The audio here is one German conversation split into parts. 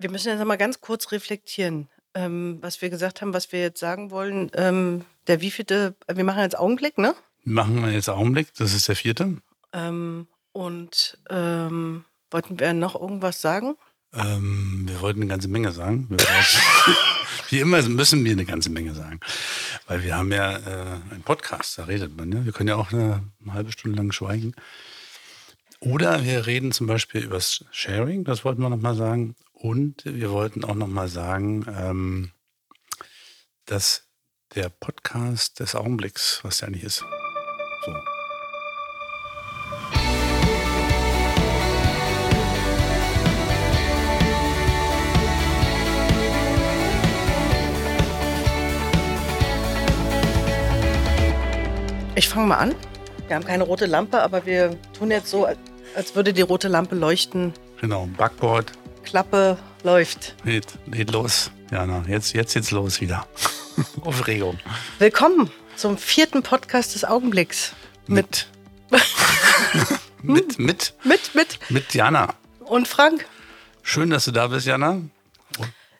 Wir müssen jetzt mal ganz kurz reflektieren, ähm, was wir gesagt haben, was wir jetzt sagen wollen. Ähm, der wievielte, wir machen jetzt Augenblick, ne? Machen wir jetzt Augenblick, das ist der vierte. Ähm, und ähm, wollten wir noch irgendwas sagen? Ähm, wir wollten eine ganze Menge sagen. Wie immer müssen wir eine ganze Menge sagen. Weil wir haben ja äh, einen Podcast, da redet man. Ja? Wir können ja auch eine, eine halbe Stunde lang schweigen. Oder wir reden zum Beispiel über das Sharing, das wollten wir nochmal sagen. Und wir wollten auch nochmal sagen, ähm, dass der Podcast des Augenblicks, was der eigentlich ist. So. Ich fange mal an. Wir haben keine rote Lampe, aber wir tun jetzt so, als würde die rote Lampe leuchten. Genau, Backboard. Klappe läuft. Geht, geht los. Jana, jetzt, jetzt geht's los wieder. Aufregung. Willkommen zum vierten Podcast des Augenblicks. Mit. mit, mit. Mit, mit. Mit Jana. Und Frank. Schön, dass du da bist, Jana.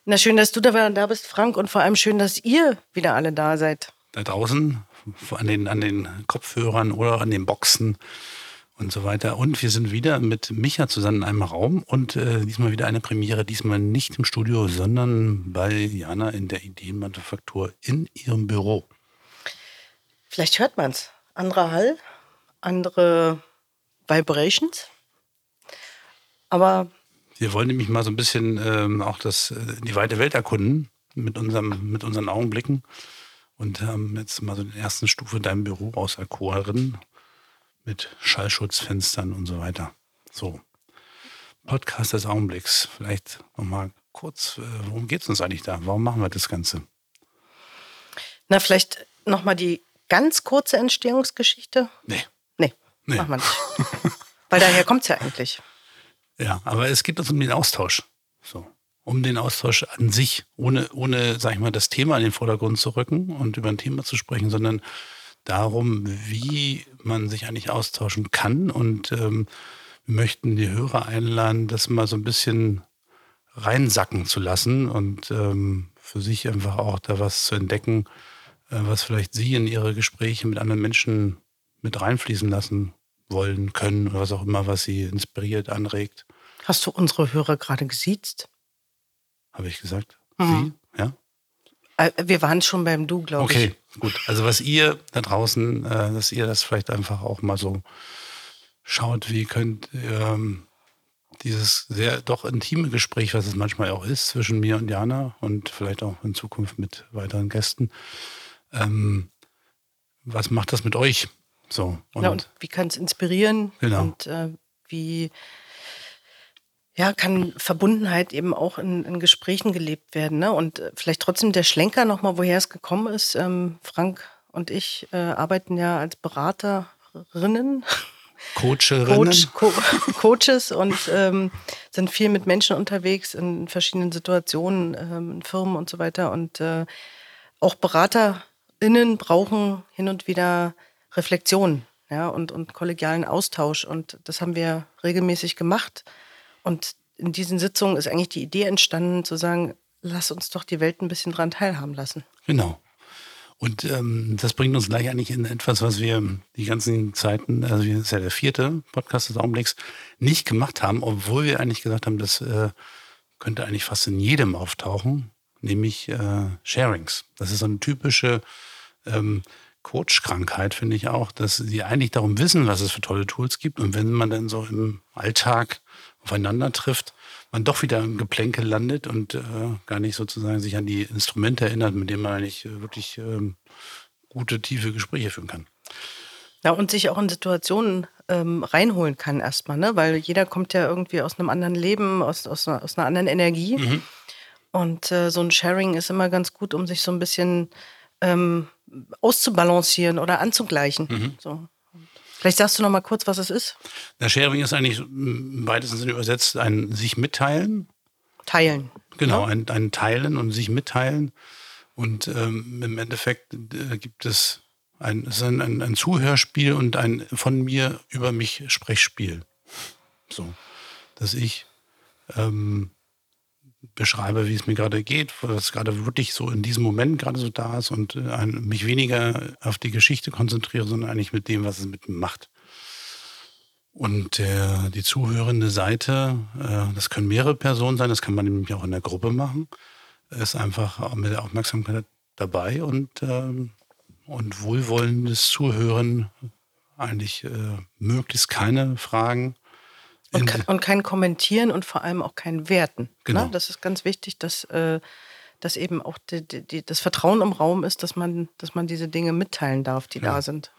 Na, schön, dass du da, da bist, Frank. Und vor allem schön, dass ihr wieder alle da seid. Da draußen, an den, an den Kopfhörern oder an den Boxen und so weiter. Und wir sind wieder mit Micha zusammen in einem Raum und äh, diesmal wieder eine Premiere, diesmal nicht im Studio, sondern bei Jana in der Ideenmanufaktur in ihrem Büro. Vielleicht hört man es. Anderer Hall, andere Vibrations. Aber. Wir wollen nämlich mal so ein bisschen ähm, auch das, äh, die weite Welt erkunden mit, unserem, mit unseren Augenblicken und haben jetzt mal so den ersten Stufe deinem Büro auserkoren mit Schallschutzfenstern und so weiter. So. Podcast des Augenblicks. Vielleicht nochmal kurz, äh, worum geht es uns eigentlich da? Warum machen wir das Ganze? Na, vielleicht nochmal die ganz kurze Entstehungsgeschichte? Nee. Nee, nee. machen wir nicht. Weil daher kommt es ja eigentlich. Ja, aber es geht uns um den Austausch. So. Um den Austausch an sich, ohne, ohne, sag ich mal, das Thema in den Vordergrund zu rücken und über ein Thema zu sprechen, sondern darum, wie man sich eigentlich austauschen kann. Und ähm, wir möchten die Hörer einladen, das mal so ein bisschen reinsacken zu lassen und ähm, für sich einfach auch da was zu entdecken, äh, was vielleicht Sie in Ihre Gespräche mit anderen Menschen mit reinfließen lassen wollen, können oder was auch immer, was Sie inspiriert, anregt. Hast du unsere Hörer gerade gesiezt? Habe ich gesagt? Mhm. Sie? Ja? Äh, wir waren schon beim Du, glaube okay, ich. Okay, gut. Also was ihr da draußen, äh, dass ihr das vielleicht einfach auch mal so schaut, wie könnt ihr ähm, dieses sehr doch intime Gespräch, was es manchmal auch ist zwischen mir und Jana und vielleicht auch in Zukunft mit weiteren Gästen, ähm, was macht das mit euch? So. Und, ja, und wie kann es inspirieren? Genau. Und äh, wie ja, kann Verbundenheit eben auch in, in Gesprächen gelebt werden. Ne? Und äh, vielleicht trotzdem der Schlenker nochmal, woher es gekommen ist. Ähm, Frank und ich äh, arbeiten ja als Beraterinnen. Coacherinnen. Coach, Co Coaches und ähm, sind viel mit Menschen unterwegs in verschiedenen Situationen, ähm, in Firmen und so weiter. Und äh, auch BeraterInnen brauchen hin und wieder Reflexion ja, und, und kollegialen Austausch. Und das haben wir regelmäßig gemacht. Und in diesen Sitzungen ist eigentlich die Idee entstanden, zu sagen, lass uns doch die Welt ein bisschen dran teilhaben lassen. Genau. Und ähm, das bringt uns gleich eigentlich in etwas, was wir die ganzen Zeiten, also das ist ja der vierte Podcast des Augenblicks, nicht gemacht haben, obwohl wir eigentlich gesagt haben, das äh, könnte eigentlich fast in jedem auftauchen, nämlich äh, Sharings. Das ist so eine typische ähm, Coach-Krankheit, finde ich auch, dass sie eigentlich darum wissen, was es für tolle Tools gibt. Und wenn man dann so im Alltag aufeinander trifft, man doch wieder im Geplänkel landet und äh, gar nicht sozusagen sich an die Instrumente erinnert, mit denen man eigentlich äh, wirklich ähm, gute, tiefe Gespräche führen kann. Ja, und sich auch in Situationen ähm, reinholen kann erstmal, ne? Weil jeder kommt ja irgendwie aus einem anderen Leben, aus, aus, einer, aus einer anderen Energie. Mhm. Und äh, so ein Sharing ist immer ganz gut, um sich so ein bisschen ähm, auszubalancieren oder anzugleichen. Mhm. So. Vielleicht sagst du noch mal kurz, was es ist. Der Sharing ist eigentlich im weitesten Sinne übersetzt ein sich mitteilen. Teilen. Genau, ja? ein, ein Teilen und sich mitteilen. Und ähm, im Endeffekt äh, gibt es ein, es ein, ein, ein, Zuhörspiel und ein von mir über mich Sprechspiel. So, dass ich ähm, beschreibe, wie es mir gerade geht, was gerade wirklich so in diesem Moment gerade so da ist und äh, mich weniger auf die Geschichte konzentriere, sondern eigentlich mit dem, was es mit mir macht. Und der, die zuhörende Seite, äh, das können mehrere Personen sein, das kann man nämlich auch in der Gruppe machen, ist einfach mit der Aufmerksamkeit dabei und, ähm, und wohlwollendes Zuhören, eigentlich äh, möglichst keine Fragen. Und, ke und, kein Kommentieren und vor allem auch kein Werten. Ne? Genau. Ne? Das ist ganz wichtig, dass, äh, dass eben auch die, die, das Vertrauen im Raum ist, dass man, dass man diese Dinge mitteilen darf, die ja. da sind.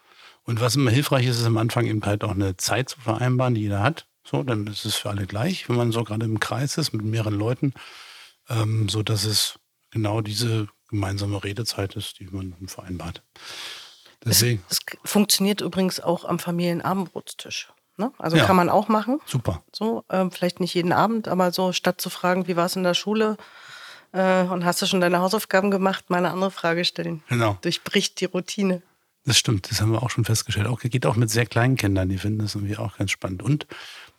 Und was immer hilfreich ist, ist am Anfang eben halt auch eine Zeit zu vereinbaren, die jeder hat. So, dann ist es für alle gleich, wenn man so gerade im Kreis ist mit mehreren Leuten, ähm, so dass es genau diese gemeinsame Redezeit ist, die man vereinbart. Deswegen. Es, es funktioniert übrigens auch am Familienabendbrotstisch. Ne? Also ja, kann man auch machen. Super. So, äh, vielleicht nicht jeden Abend, aber so statt zu fragen, wie war es in der Schule äh, und hast du schon deine Hausaufgaben gemacht, mal eine andere Frage stellen. Genau. Durchbricht die Routine. Das stimmt, das haben wir auch schon festgestellt. Auch, geht auch mit sehr kleinen Kindern, die finden das irgendwie auch ganz spannend. Und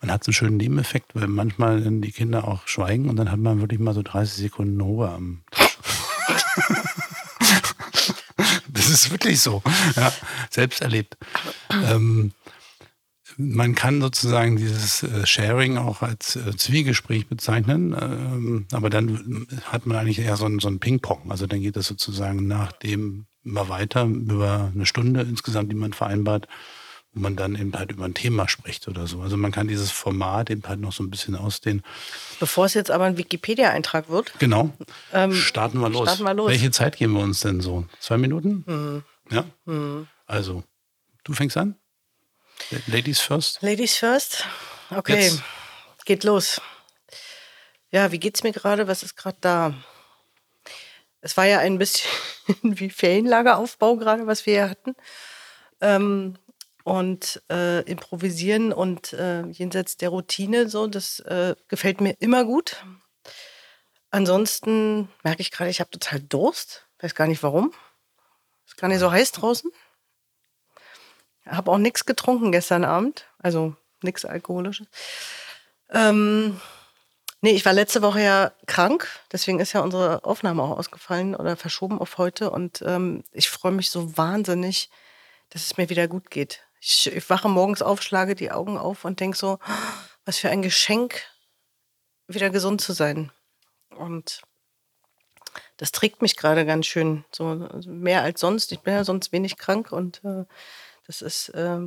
man hat so einen schönen Nebeneffekt, weil manchmal die Kinder auch schweigen und dann hat man wirklich mal so 30 Sekunden Ruhe am Tisch. das ist wirklich so. Ja, selbst erlebt. Ähm, man kann sozusagen dieses äh, Sharing auch als äh, Zwiegespräch bezeichnen, ähm, aber dann hat man eigentlich eher so ein, so ein Ping-Pong. Also dann geht es sozusagen nach dem immer weiter über eine Stunde insgesamt, die man vereinbart, wo man dann eben halt über ein Thema spricht oder so. Also man kann dieses Format eben halt noch so ein bisschen ausdehnen. Bevor es jetzt aber ein Wikipedia-Eintrag wird. Genau. Ähm, starten, wir los. starten wir los. Welche Zeit geben wir uns denn so? Zwei Minuten? Mhm. Ja. Mhm. Also, du fängst an? Ladies first? Ladies first? Okay. Jetzt. Geht los. Ja, wie geht's mir gerade? Was ist gerade da? Es war ja ein bisschen wie Ferienlageraufbau gerade, was wir hier hatten. Ähm, und äh, improvisieren und äh, jenseits der Routine, so, das äh, gefällt mir immer gut. Ansonsten merke ich gerade, ich habe total Durst. Weiß gar nicht warum. Ist gar nicht so heiß draußen. Habe auch nichts getrunken gestern Abend, also nichts Alkoholisches. Ähm, nee, ich war letzte Woche ja krank, deswegen ist ja unsere Aufnahme auch ausgefallen oder verschoben auf heute. Und ähm, ich freue mich so wahnsinnig, dass es mir wieder gut geht. Ich, ich wache morgens auf, schlage die Augen auf und denke so, was für ein Geschenk, wieder gesund zu sein. Und das trägt mich gerade ganz schön, so also mehr als sonst. Ich bin ja sonst wenig krank und äh, das ist äh,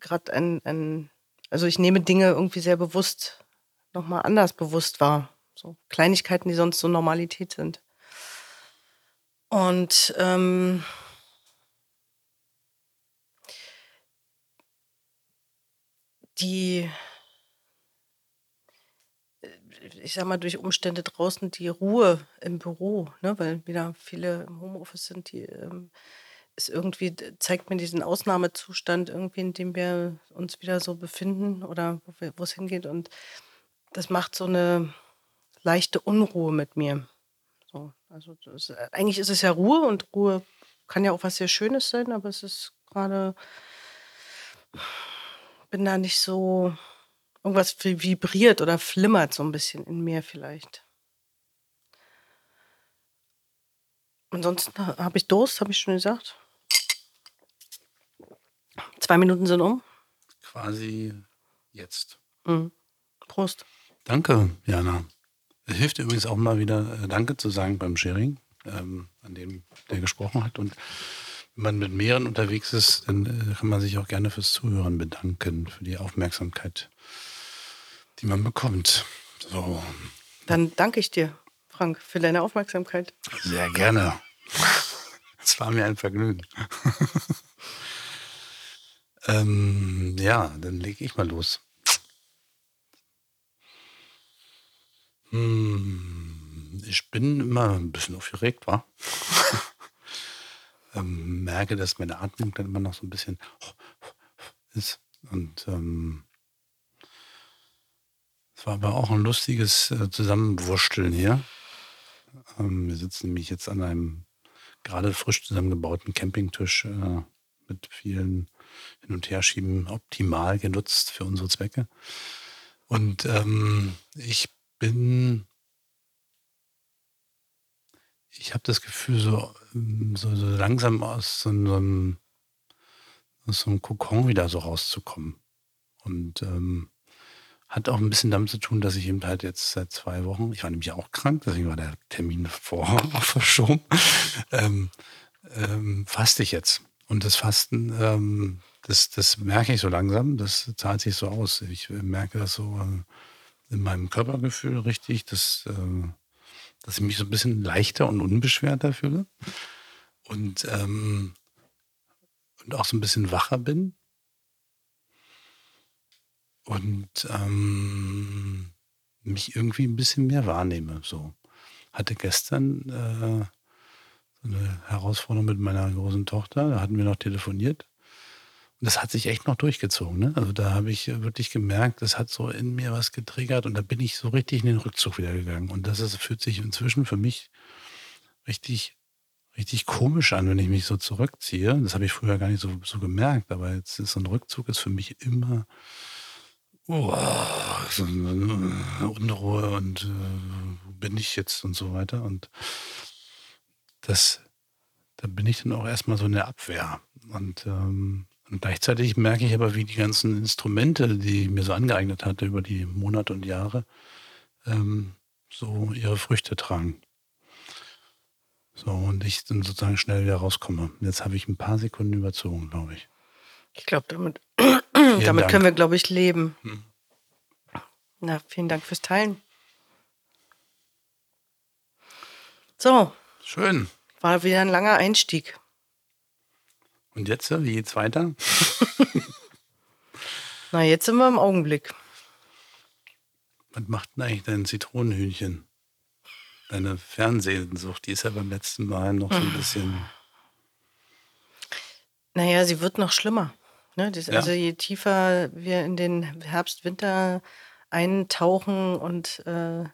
gerade ein, ein, also ich nehme Dinge irgendwie sehr bewusst, nochmal anders bewusst wahr. So Kleinigkeiten, die sonst so Normalität sind. Und ähm, die, ich sag mal, durch Umstände draußen die Ruhe im Büro, ne, weil wieder viele im Homeoffice sind, die ähm, ist irgendwie, zeigt mir diesen Ausnahmezustand irgendwie, in dem wir uns wieder so befinden oder wo, es hingeht. Und das macht so eine leichte Unruhe mit mir. So, also das, eigentlich ist es ja Ruhe und Ruhe kann ja auch was sehr Schönes sein, aber es ist gerade, bin da nicht so, irgendwas vibriert oder flimmert so ein bisschen in mir vielleicht. Ansonsten habe ich Durst, habe ich schon gesagt. Zwei Minuten sind um. Quasi jetzt. Mhm. Prost. Danke, Jana. Es hilft übrigens auch mal wieder, äh, Danke zu sagen beim Sharing, ähm, an dem der gesprochen hat. Und wenn man mit mehreren unterwegs ist, dann äh, kann man sich auch gerne fürs Zuhören bedanken, für die Aufmerksamkeit, die man bekommt. So. Dann danke ich dir, Frank, für deine Aufmerksamkeit. Sehr gerne. Es war mir ein Vergnügen. Ähm, ja, dann lege ich mal los. Hm, ich bin immer ein bisschen aufgeregt, war. ähm, merke, dass meine Atmung dann immer noch so ein bisschen ist. Und ähm, es war aber auch ein lustiges äh, Zusammenwursteln hier. Ähm, wir sitzen nämlich jetzt an einem gerade frisch zusammengebauten Campingtisch äh, mit vielen hin und her schieben optimal genutzt für unsere Zwecke. Und ähm, ich bin ich habe das Gefühl, so, so, so langsam aus so, einem, aus so einem Kokon wieder so rauszukommen. Und ähm, hat auch ein bisschen damit zu tun, dass ich eben halt jetzt seit zwei Wochen, ich war nämlich auch krank, deswegen war der Termin vorher auch verschoben, ähm, ähm, faste ich jetzt. Und das Fasten, ähm, das, das merke ich so langsam, das zahlt sich so aus. Ich merke das so äh, in meinem Körpergefühl richtig, dass, äh, dass ich mich so ein bisschen leichter und unbeschwerter fühle. Und, ähm, und auch so ein bisschen wacher bin und ähm, mich irgendwie ein bisschen mehr wahrnehme. So hatte gestern äh, so eine Herausforderung mit meiner großen Tochter. Da hatten wir noch telefoniert. Das hat sich echt noch durchgezogen. Ne? Also da habe ich wirklich gemerkt, das hat so in mir was getriggert und da bin ich so richtig in den Rückzug wieder gegangen. Und das ist, fühlt sich inzwischen für mich richtig, richtig komisch an, wenn ich mich so zurückziehe. Das habe ich früher gar nicht so, so gemerkt, aber jetzt ist so ein Rückzug ist für mich immer oh, so Unruhe und äh, wo bin ich jetzt und so weiter. Und das, da bin ich dann auch erstmal so in der Abwehr. Und, ähm, und gleichzeitig merke ich aber, wie die ganzen Instrumente, die ich mir so angeeignet hatte über die Monate und Jahre, ähm, so ihre Früchte tragen. So, und ich dann sozusagen schnell wieder rauskomme. Jetzt habe ich ein paar Sekunden überzogen, glaube ich. Ich glaube, damit Damit Dank. können wir, glaube ich, leben. Hm. Na, vielen Dank fürs Teilen. So. Schön. War wieder ein langer Einstieg. Und jetzt, wie geht's weiter? Na, jetzt sind wir im Augenblick. Was macht denn eigentlich dein Zitronenhühnchen? Deine Fernsehsucht, die ist ja beim letzten Mal noch so ein bisschen. Naja, sie wird noch schlimmer. Ne? Das, ja. Also je tiefer wir in den Herbst, Winter eintauchen und äh,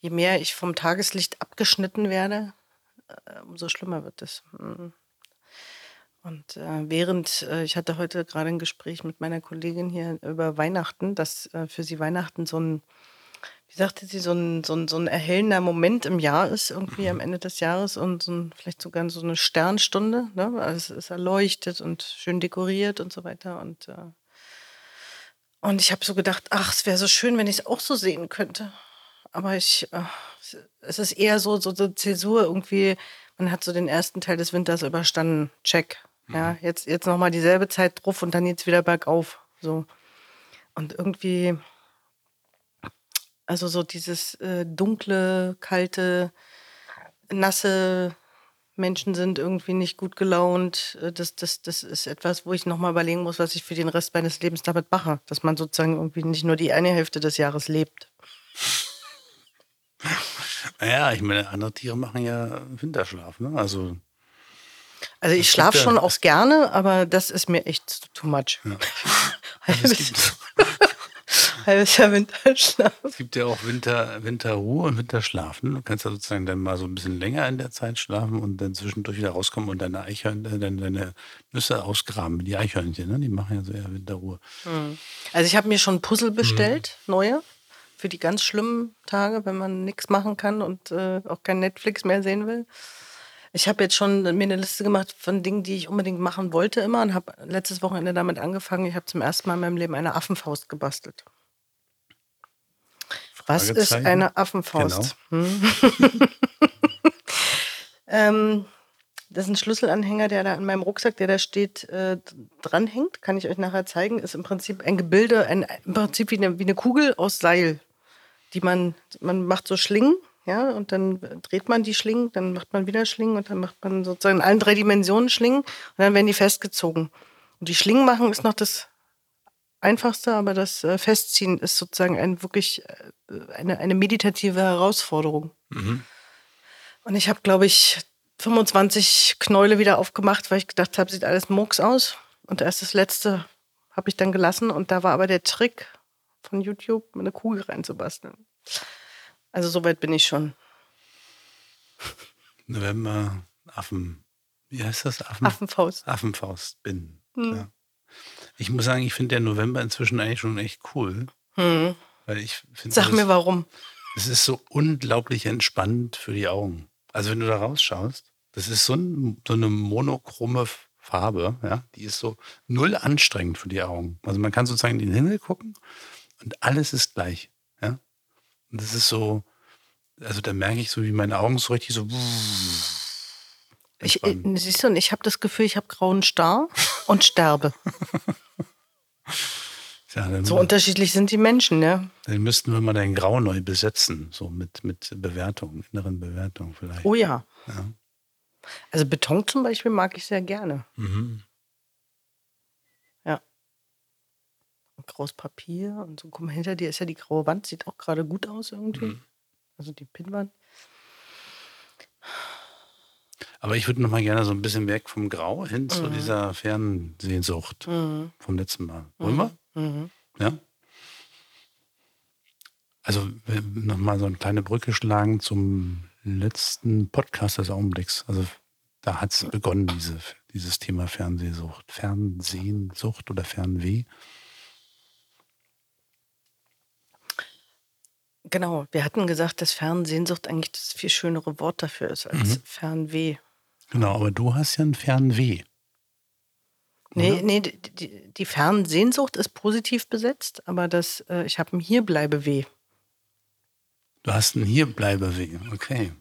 je mehr ich vom Tageslicht abgeschnitten werde, äh, umso schlimmer wird es. Mhm. Und äh, während, äh, ich hatte heute gerade ein Gespräch mit meiner Kollegin hier über Weihnachten, dass äh, für sie Weihnachten so ein wie sagte sie, so ein, so, ein, so ein erhellender Moment im Jahr ist, irgendwie am Ende des Jahres und so ein, vielleicht sogar so eine Sternstunde. Ne? Also es ist erleuchtet und schön dekoriert und so weiter. Und, äh, und ich habe so gedacht, ach, es wäre so schön, wenn ich es auch so sehen könnte. Aber ich, es ist eher so, so, so Zäsur irgendwie, man hat so den ersten Teil des Winters überstanden. Check. Ja, mhm. jetzt, jetzt nochmal dieselbe Zeit drauf und dann jetzt wieder bergauf. So. Und irgendwie also so dieses äh, dunkle, kalte, nasse Menschen sind irgendwie nicht gut gelaunt. Äh, das, das, das ist etwas, wo ich nochmal überlegen muss, was ich für den Rest meines Lebens damit mache. Dass man sozusagen irgendwie nicht nur die eine Hälfte des Jahres lebt. Naja, ich meine, andere Tiere machen ja Winterschlaf, ne? Also. Also ich schlafe schon auch gerne, aber das ist mir echt too much. Ja. Also halbes Jahr Winterschlaf. Es gibt ja auch Winter, Winterruhe und Winterschlaf. Ne? Du kannst ja sozusagen dann mal so ein bisschen länger in der Zeit schlafen und dann zwischendurch wieder rauskommen und deine, Eichhörnchen, deine, deine Nüsse ausgraben. Die Eichhörnchen, ne? die machen ja so eher Winterruhe. Hm. Also ich habe mir schon Puzzle bestellt, hm. neue, für die ganz schlimmen Tage, wenn man nichts machen kann und äh, auch kein Netflix mehr sehen will. Ich habe jetzt schon mir eine Liste gemacht von Dingen, die ich unbedingt machen wollte immer und habe letztes Wochenende damit angefangen. Ich habe zum ersten Mal in meinem Leben eine Affenfaust gebastelt. Was ist eine Affenfaust? Genau. Hm? ähm, das ist ein Schlüsselanhänger, der da an meinem Rucksack, der da steht, äh, dranhängt. Kann ich euch nachher zeigen. Ist im Prinzip ein Gebilde, ein, im Prinzip wie eine, wie eine Kugel aus Seil, die man, man macht so Schlingen, ja, und dann dreht man die Schlingen, dann macht man wieder Schlingen und dann macht man sozusagen in allen drei Dimensionen Schlingen und dann werden die festgezogen. Und die Schlingen machen ist noch das Einfachste, aber das äh, Festziehen ist sozusagen ein wirklich äh, eine, eine meditative Herausforderung. Mhm. Und ich habe, glaube ich, 25 Knäule wieder aufgemacht, weil ich gedacht habe, sieht alles Murks aus. Und erst das letzte habe ich dann gelassen. Und da war aber der Trick von YouTube, eine Kugel reinzubasteln. Also soweit bin ich schon. November, Affen. Wie heißt das? Affen? Affenfaust. Affenfaust bin. Hm. Ja. Ich muss sagen, ich finde der November inzwischen eigentlich schon echt cool. Hm. Weil ich finde, Sag das, mir warum. Es ist so unglaublich entspannend für die Augen. Also wenn du da rausschaust, das ist so, ein, so eine monochrome Farbe, ja, die ist so null anstrengend für die Augen. Also man kann sozusagen in den Himmel gucken und alles ist gleich. Und das ist so, also da merke ich so, wie meine Augen so richtig so. Ich, siehst du, ich habe das Gefühl, ich habe grauen Star und sterbe. ja, so unterschiedlich sind die Menschen, ja. Dann müssten wir mal dein Grau neu besetzen, so mit, mit Bewertung, inneren Bewertung vielleicht. Oh ja. ja. Also Beton zum Beispiel mag ich sehr gerne. Mhm. Ja. Und graues Papier und so. Guck mal, hinter dir ist ja die graue Wand, sieht auch gerade gut aus irgendwie. Mhm. Also die Pinnwand. Aber ich würde noch mal gerne so ein bisschen weg vom Grau hin mhm. zu dieser Fernsehnsucht mhm. vom letzten Mal. Wollen wir? Mhm. mhm. Ja? Also noch mal so eine kleine Brücke schlagen zum letzten Podcast des Augenblicks. Also da hat es begonnen, diese, dieses Thema Fernsehsucht, Fernsehsucht oder Fernweh. Genau, wir hatten gesagt, dass Fernsehnsucht eigentlich das viel schönere Wort dafür ist als mhm. Fernweh. Genau, aber du hast ja ein Fernweh. Nee, nee, die, die Fernsehnsucht ist positiv besetzt, aber das, äh, ich habe ein Hierbleibeweh. Du hast ein Hierbleibeweh, okay.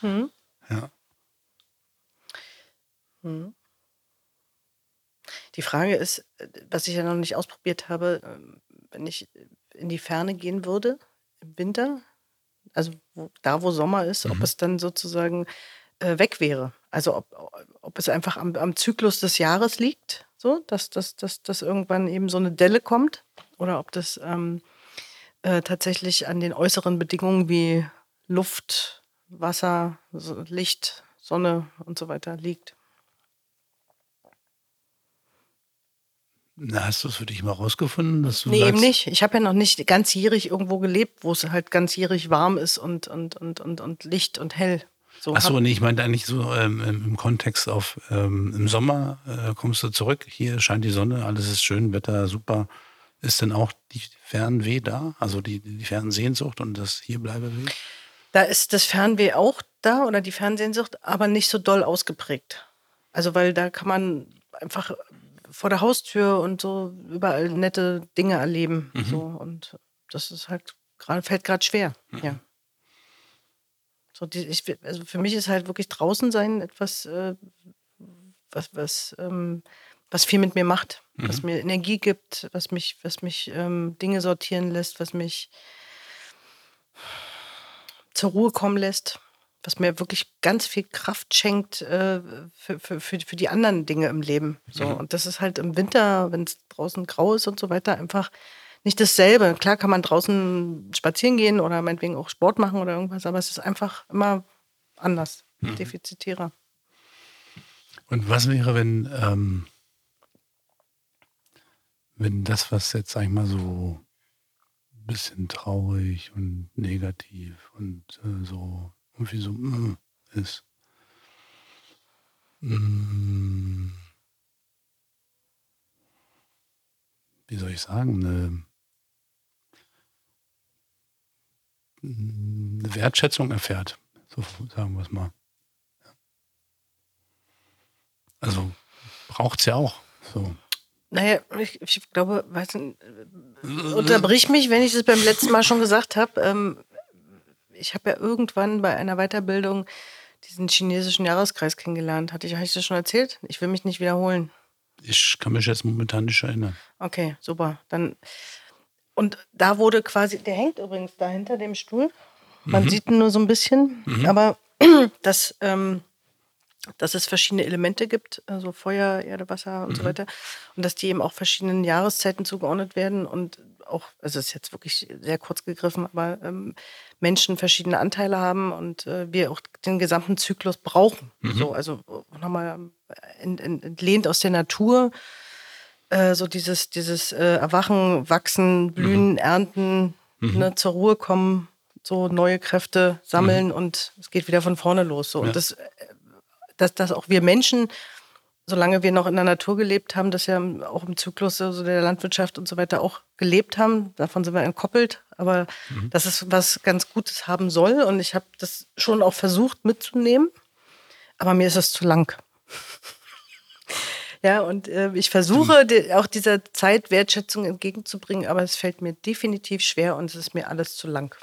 Hm? Ja. Hm. Die Frage ist, was ich ja noch nicht ausprobiert habe, ähm, wenn ich in die Ferne gehen würde im Winter, also wo, da, wo Sommer ist, mhm. ob es dann sozusagen äh, weg wäre. Also ob, ob es einfach am, am Zyklus des Jahres liegt, so, dass, dass, dass, dass irgendwann eben so eine Delle kommt, oder ob das ähm, äh, tatsächlich an den äußeren Bedingungen wie Luft, Wasser, Licht, Sonne und so weiter liegt. Na, hast du es für dich mal rausgefunden? Dass du nee, sagst, eben nicht. Ich habe ja noch nicht ganzjährig irgendwo gelebt, wo es halt ganzjährig warm ist und, und, und, und, und Licht und hell. So Achso, nee, ich meinte eigentlich so ähm, im Kontext auf ähm, im Sommer äh, kommst du zurück, hier scheint die Sonne, alles ist schön, Wetter super. Ist denn auch die Fernweh da? Also die, die Fernsehnsucht und das Hierbleibeweh? Da ist das Fernweh auch da oder die Fernsehnsucht, aber nicht so doll ausgeprägt. Also weil da kann man einfach vor der Haustür und so überall nette Dinge erleben. Mhm. So. Und das ist halt gerade, fällt gerade schwer. Mhm. Ja. So, die, ich, also für mich ist halt wirklich draußen sein etwas, äh, was, was, ähm, was viel mit mir macht, mhm. was mir Energie gibt, was mich, was mich ähm, Dinge sortieren lässt, was mich zur Ruhe kommen lässt was mir wirklich ganz viel Kraft schenkt äh, für, für, für, für die anderen Dinge im Leben. So. Mhm. Und das ist halt im Winter, wenn es draußen grau ist und so weiter, einfach nicht dasselbe. Klar kann man draußen spazieren gehen oder meinetwegen auch Sport machen oder irgendwas, aber es ist einfach immer anders, mhm. defizitärer. Und was wäre, wenn, ähm, wenn das, was jetzt, sag ich mal, so ein bisschen traurig und negativ und äh, so irgendwie so mm, ist. Mm, wie soll ich sagen, eine, eine Wertschätzung erfährt. So sagen wir es mal. Also braucht es ja auch. So. Naja, ich, ich glaube, weißt du, unterbrich mich, wenn ich das beim letzten Mal schon gesagt habe. Ähm, ich habe ja irgendwann bei einer Weiterbildung diesen chinesischen Jahreskreis kennengelernt. Hatte ich, habe ich das schon erzählt? Ich will mich nicht wiederholen. Ich kann mich jetzt momentan nicht erinnern. Okay, super. Dann und da wurde quasi, der hängt übrigens da hinter dem Stuhl. Man mhm. sieht ihn nur so ein bisschen, mhm. aber das ähm, dass es verschiedene Elemente gibt, also Feuer, Erde, Wasser und mhm. so weiter. Und dass die eben auch verschiedenen Jahreszeiten zugeordnet werden und auch, also es ist jetzt wirklich sehr kurz gegriffen, aber ähm, Menschen verschiedene Anteile haben und äh, wir auch den gesamten Zyklus brauchen. Mhm. So, also nochmal ent, ent, entlehnt aus der Natur, äh, so dieses, dieses äh, Erwachen, Wachsen, Blühen, mhm. Ernten, mhm. ne, zur Ruhe kommen, so neue Kräfte sammeln mhm. und es geht wieder von vorne los. So. Ja. Und das äh, dass, dass auch wir Menschen, solange wir noch in der Natur gelebt haben, das ja auch im Zyklus also der Landwirtschaft und so weiter auch gelebt haben, davon sind wir entkoppelt, aber mhm. dass es was ganz Gutes haben soll. Und ich habe das schon auch versucht mitzunehmen, aber mir ist es zu lang. ja, und äh, ich versuche die, auch dieser Zeit Wertschätzung entgegenzubringen, aber es fällt mir definitiv schwer und es ist mir alles zu lang.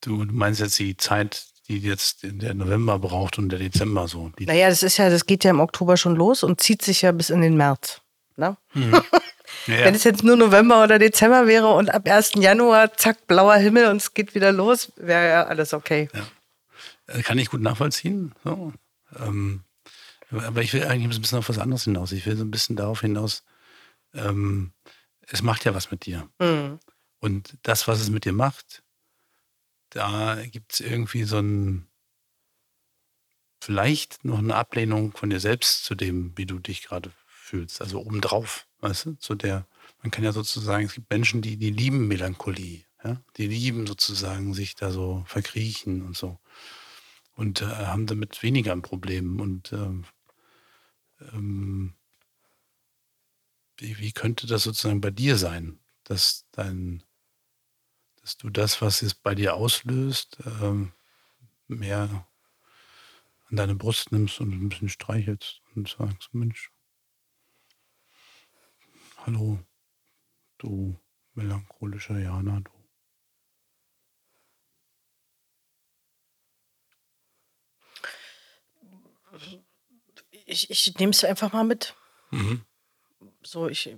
Du meinst jetzt die Zeit, die jetzt der November braucht und der Dezember so. naja, das ist ja, das geht ja im Oktober schon los und zieht sich ja bis in den März. Ne? Mhm. Ja, Wenn es jetzt nur November oder Dezember wäre und ab 1. Januar, zack, blauer Himmel und es geht wieder los, wäre ja alles okay. Ja. Äh, kann ich gut nachvollziehen. So. Ähm, aber ich will eigentlich ein bisschen auf was anderes hinaus. Ich will so ein bisschen darauf hinaus, ähm, es macht ja was mit dir. Mhm. Und das, was es mit dir macht, da gibt es irgendwie so ein, vielleicht noch eine Ablehnung von dir selbst zu dem, wie du dich gerade fühlst. Also obendrauf, weißt du, zu der, man kann ja sozusagen, es gibt Menschen, die, die lieben Melancholie, ja, die lieben sozusagen sich da so verkriechen und so. Und äh, haben damit weniger ein Problem. Und ähm, ähm, wie, wie könnte das sozusagen bei dir sein, dass dein dass du das, was es bei dir auslöst, ähm, mehr an deine Brust nimmst und ein bisschen streichelst und sagst, Mensch, hallo, du melancholischer Jana, du. Ich, ich nehme es einfach mal mit. Mhm. So, ich,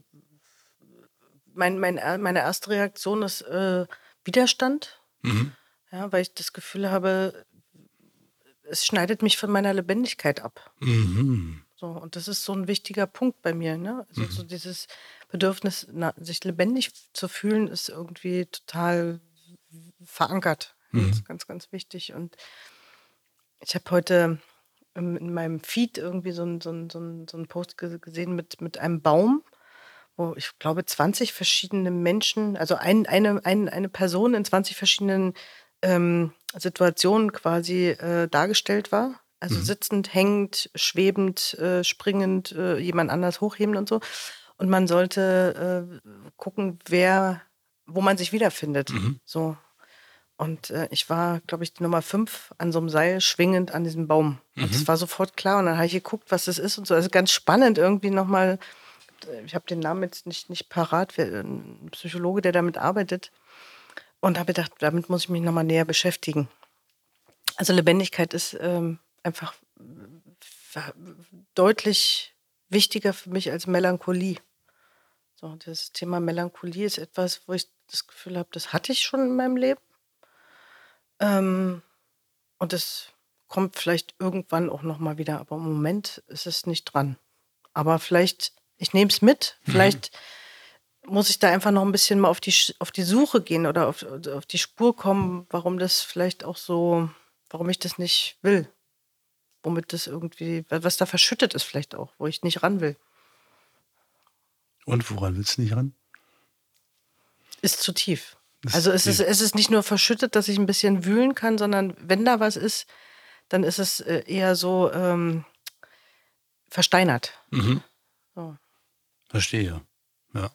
mein, mein, meine erste Reaktion ist, äh, Widerstand, mhm. ja, weil ich das Gefühl habe, es schneidet mich von meiner Lebendigkeit ab. Mhm. So, und das ist so ein wichtiger Punkt bei mir. Ne? Also mhm. so dieses Bedürfnis, na, sich lebendig zu fühlen, ist irgendwie total verankert. Mhm. Das ist ganz, ganz wichtig. Und ich habe heute in meinem Feed irgendwie so einen so so ein, so ein Post gesehen mit, mit einem Baum wo ich glaube 20 verschiedene Menschen, also ein, eine, ein, eine Person in 20 verschiedenen ähm, Situationen quasi äh, dargestellt war. Also mhm. sitzend, hängend, schwebend, äh, springend, äh, jemand anders hochheben und so. Und man sollte äh, gucken, wer, wo man sich wiederfindet. Mhm. So. Und äh, ich war, glaube ich, die Nummer fünf an so einem Seil schwingend an diesem Baum. Mhm. Und es war sofort klar. Und dann habe ich geguckt, was das ist und so. Also ganz spannend irgendwie nochmal ich habe den Namen jetzt nicht, nicht parat, ein Psychologe, der damit arbeitet. Und habe gedacht, damit muss ich mich nochmal näher beschäftigen. Also Lebendigkeit ist ähm, einfach äh, deutlich wichtiger für mich als Melancholie. So, das Thema Melancholie ist etwas, wo ich das Gefühl habe, das hatte ich schon in meinem Leben. Ähm, und es kommt vielleicht irgendwann auch nochmal wieder, aber im Moment ist es nicht dran. Aber vielleicht ich nehme es mit. Mhm. Vielleicht mhm. muss ich da einfach noch ein bisschen mal auf die, auf die Suche gehen oder auf, auf die Spur kommen, warum das vielleicht auch so, warum ich das nicht will. Womit das irgendwie, was da verschüttet ist vielleicht auch, wo ich nicht ran will. Und woran willst du nicht ran? Ist zu tief. Ist also es ist, es ist nicht nur verschüttet, dass ich ein bisschen wühlen kann, sondern wenn da was ist, dann ist es äh, eher so ähm, versteinert. Mhm. So. Verstehe, ja.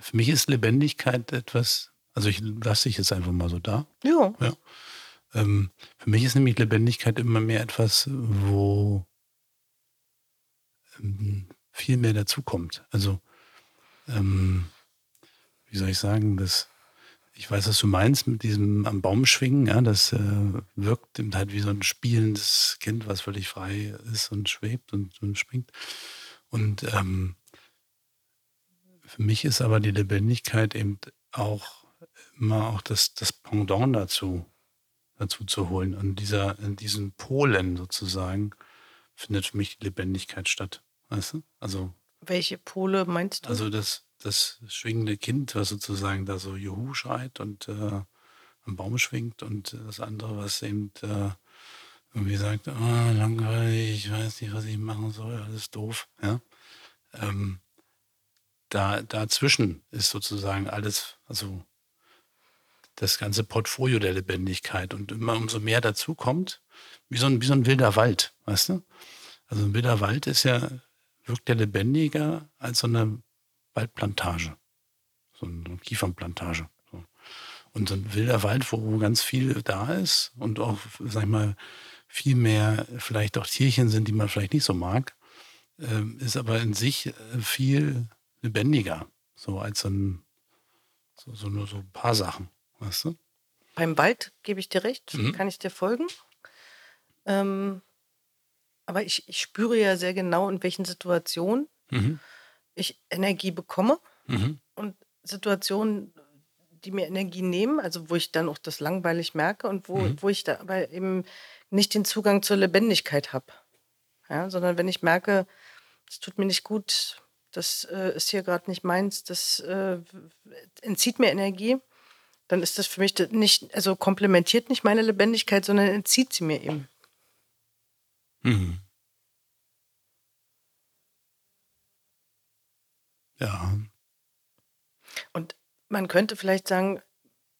Für mich ist Lebendigkeit etwas, also ich lasse dich jetzt einfach mal so da. Ja. ja. Ähm, für mich ist nämlich Lebendigkeit immer mehr etwas, wo ähm, viel mehr dazukommt. Also, ähm, wie soll ich sagen, das, ich weiß, was du meinst mit diesem am Baum schwingen, ja, das äh, wirkt eben halt wie so ein spielendes Kind, was völlig frei ist und schwebt und, und springt. Und ähm, für mich ist aber die Lebendigkeit eben auch immer auch das, das Pendant dazu, dazu zu holen. Und dieser, in diesen Polen sozusagen findet für mich die Lebendigkeit statt. Weißt du? Also. Welche Pole meinst du? Also das, das schwingende Kind, was sozusagen da so Juhu schreit und äh, am Baum schwingt und das andere, was eben äh, irgendwie sagt, oh, langweilig, ich weiß nicht, was ich machen soll, alles doof. Ja? Ähm, da, dazwischen ist sozusagen alles, also das ganze Portfolio der Lebendigkeit und immer umso mehr dazu kommt, wie so ein, wie so ein wilder Wald, weißt du? Also ein wilder Wald ist ja, wirkt ja lebendiger als so eine Waldplantage. so eine Kiefernplantage. Und so ein wilder Wald, wo ganz viel da ist und auch, sag ich mal, viel mehr vielleicht auch Tierchen sind, die man vielleicht nicht so mag, äh, ist aber in sich äh, viel lebendiger, so als so, ein, so, so nur so ein paar Sachen, weißt du? Beim Wald gebe ich dir recht, Mhm. kann ich dir folgen. Ähm, aber ich, ich spüre ja sehr genau, in welchen Situationen Mhm. ich Energie bekomme Mhm. und Situationen, die mir Energie nehmen, also wo ich dann auch das langweilig merke und wo, Mhm. wo ich da aber eben nicht den Zugang zur Lebendigkeit habe. Ja, sondern wenn ich merke, es tut mir nicht gut, das äh, ist hier gerade nicht meins, das äh, entzieht mir Energie, dann ist das für mich nicht, also komplementiert nicht meine Lebendigkeit, sondern entzieht sie mir eben. Mhm. Ja. Und man könnte vielleicht sagen,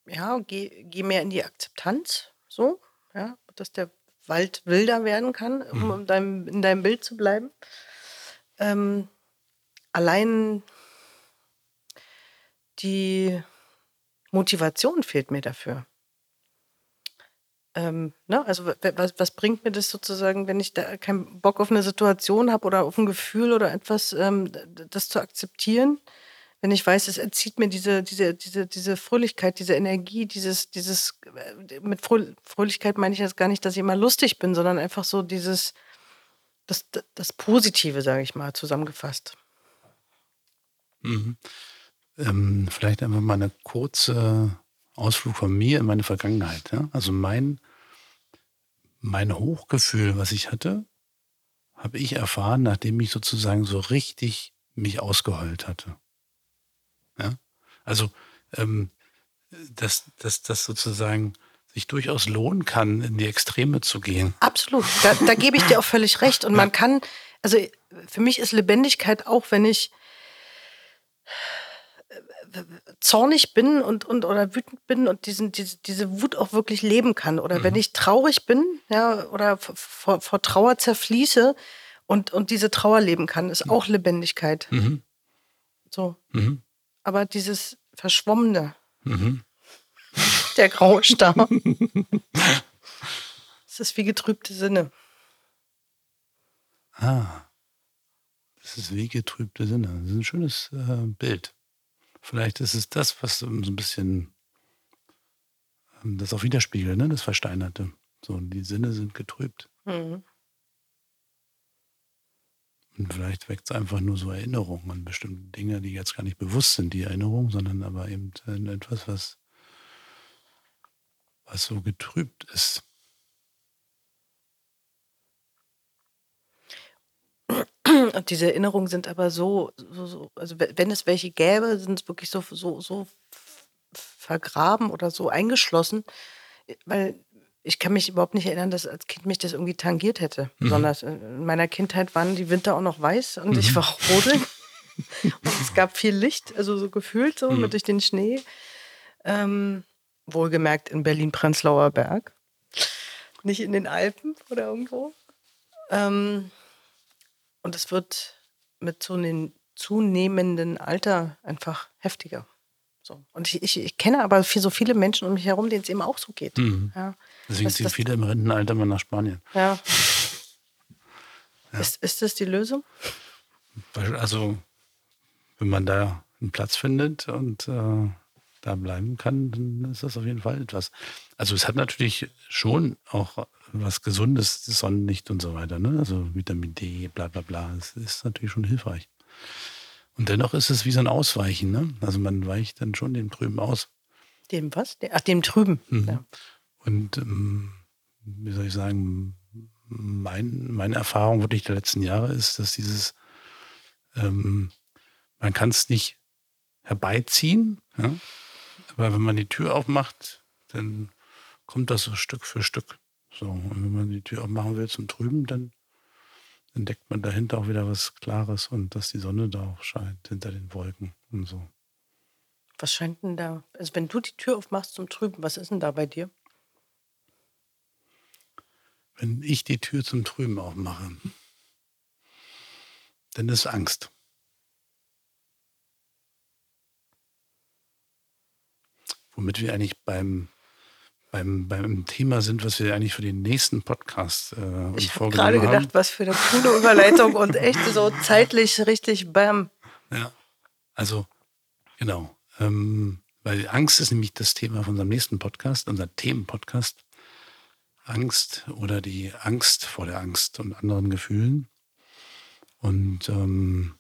ja, geh, geh mehr in die Akzeptanz, so, ja, dass der Wald wilder werden kann, um Mhm. in deinem, in deinem Bild zu bleiben. Ähm, allein die Motivation fehlt mir dafür. Ähm, ne? Also wa- was, was bringt mir das sozusagen, wenn ich da keinen Bock auf eine Situation habe oder auf ein Gefühl oder etwas, ähm, das zu akzeptieren, wenn ich weiß, es entzieht mir diese, diese, diese, diese Fröhlichkeit, diese Energie, dieses, dieses, äh, mit Fröh Fröhlichkeit meine ich jetzt gar nicht, dass ich immer lustig bin, sondern einfach so dieses, das, das Positive, sage ich mal, zusammengefasst. Mhm. Ähm, vielleicht einfach mal eine kurze Ausflug von mir in meine Vergangenheit. Ja? Also mein, mein Hochgefühl, was ich hatte, habe ich erfahren, nachdem ich sozusagen so richtig mich ausgeheult hatte. Ja? Also, ähm, dass, dass das sozusagen sich durchaus lohnen kann, in die Extreme zu gehen. Absolut. Da, da gebe ich dir auch völlig recht. Und man kann, also für mich ist Lebendigkeit auch, wenn ich äh, zornig bin und, und oder wütend bin und diesen, diese, diese Wut auch wirklich leben kann. Oder wenn ich traurig bin, ja, oder vor, vor Trauer zerfließe und, und diese Trauer leben kann, ist auch Lebendigkeit. Mhm. So. Mhm. Aber dieses Verschwommene, Mhm. der graue Star, es ist wie getrübte Sinne. Ah, das ist wie getrübte Sinne. Das ist ein schönes äh, Bild. Vielleicht ist es das, was so ein bisschen ähm, das auch widerspiegelt, ne? das Versteinerte. So, die Sinne sind getrübt. Mhm. Und vielleicht weckt es einfach nur so Erinnerungen an bestimmte Dinge, die jetzt gar nicht bewusst sind, die Erinnerung, sondern aber eben etwas, was, was so getrübt ist. Und diese Erinnerungen sind aber so, so, so also we- wenn es welche gäbe, sind es wirklich so, so, so vergraben oder so eingeschlossen, weil ich kann mich überhaupt nicht erinnern, dass als Kind mich das irgendwie tangiert hätte. Mhm. Besonders in meiner Kindheit waren die Winter auch noch weiß und ich war rodeln. und es gab viel Licht, also so gefühlt so Mhm. mit durch den Schnee. Ähm, wohlgemerkt in Berlin-Prenzlauer Berg. Nicht in den Alpen oder irgendwo. Ähm, und es wird mit so einem zunehmenden Alter einfach heftiger. So. Und ich, ich, ich kenne aber viel, so viele Menschen um mich herum, denen es eben auch so geht. Mhm. Ja. Deswegen ziehen viele im Rentenalter mal nach Spanien. Ja. Ist, ist das die Lösung? Also, wenn man da einen Platz findet und äh, da bleiben kann, dann ist das auf jeden Fall etwas. Also es hat natürlich schon auch was Gesundes, Sonnenlicht und so weiter, ne? Also Vitamin D, bla bla bla. Das ist natürlich schon hilfreich. Und dennoch ist es wie so ein Ausweichen, ne? Also man weicht dann schon dem Trüben aus. Dem was? Ach, dem Trüben. Mhm. Ja. Und ähm, wie soll ich sagen, mein, meine Erfahrung wirklich der letzten Jahre ist, dass dieses, ähm, man kann es nicht herbeiziehen, ja? aber wenn man die Tür aufmacht, dann kommt das so Stück für Stück. So, und wenn man die Tür aufmachen will zum Trüben, dann entdeckt man dahinter auch wieder was Klares und dass die Sonne da auch scheint, hinter den Wolken und so. Was scheint denn da? Also, wenn du die Tür aufmachst zum Trüben, was ist denn da bei dir? Wenn ich die Tür zum Trüben aufmache, dann ist Angst. womit wir eigentlich beim, beim, beim Thema sind, was wir eigentlich für den nächsten Podcast äh, uns ich habe gerade gedacht, was für eine coole Überleitung und echt so zeitlich richtig bam. Ja, also genau. Ähm, weil Angst ist nämlich das Thema von unserem nächsten Podcast, unser Themenpodcast. Angst oder die Angst vor der Angst und anderen Gefühlen. Und ähm,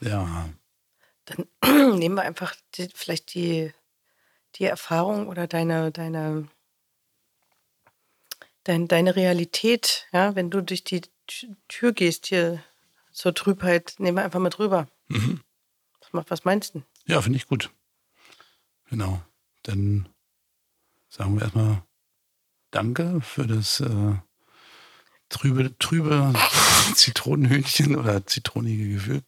ja. Dann nehmen wir einfach die, vielleicht die, die Erfahrung oder deine, deine, dein, deine Realität, ja, wenn du durch die Tür gehst hier zur Trübheit, nehmen wir einfach mit rüber. Mhm. Was, was meinst du? Ja, finde ich gut. Genau. Dann sagen wir erstmal Danke für das äh, trübe, trübe Zitronenhühnchen oder zitronige Gefühl.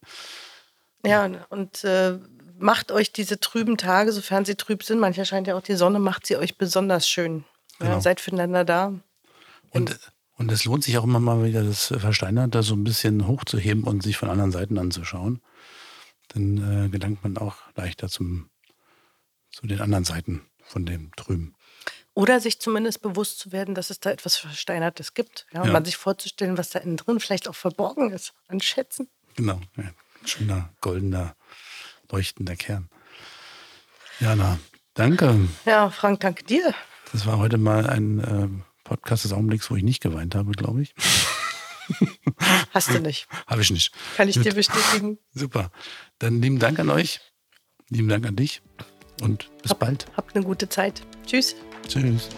Ja, und äh, macht euch diese trüben Tage, sofern sie trüb sind, manchmal scheint ja auch die Sonne, macht sie euch besonders schön. Genau. Ja, seid füreinander da. Und, und es lohnt sich auch immer mal wieder, das Versteinerte so ein bisschen hochzuheben und sich von anderen Seiten anzuschauen. Dann äh, gelangt man auch leichter zum, zu den anderen Seiten von dem Trüben. Oder sich zumindest bewusst zu werden, dass es da etwas Versteinertes gibt. Ja, und ja. man sich vorzustellen, was da innen drin vielleicht auch verborgen ist an Schätzen. Genau, ja. schöner, goldener, leuchtender Kern. Jana, danke. Ja, Frank, danke dir. Das war heute mal ein äh, Podcast des Augenblicks, wo ich nicht geweint habe, glaube ich. Hast du nicht. Habe ich nicht. Kann ich Gut. dir bestätigen. Super. Dann lieben Dank an euch. Lieben Dank an dich und bis hab, bald. Habt eine gute Zeit. Tschüss. Tschüss.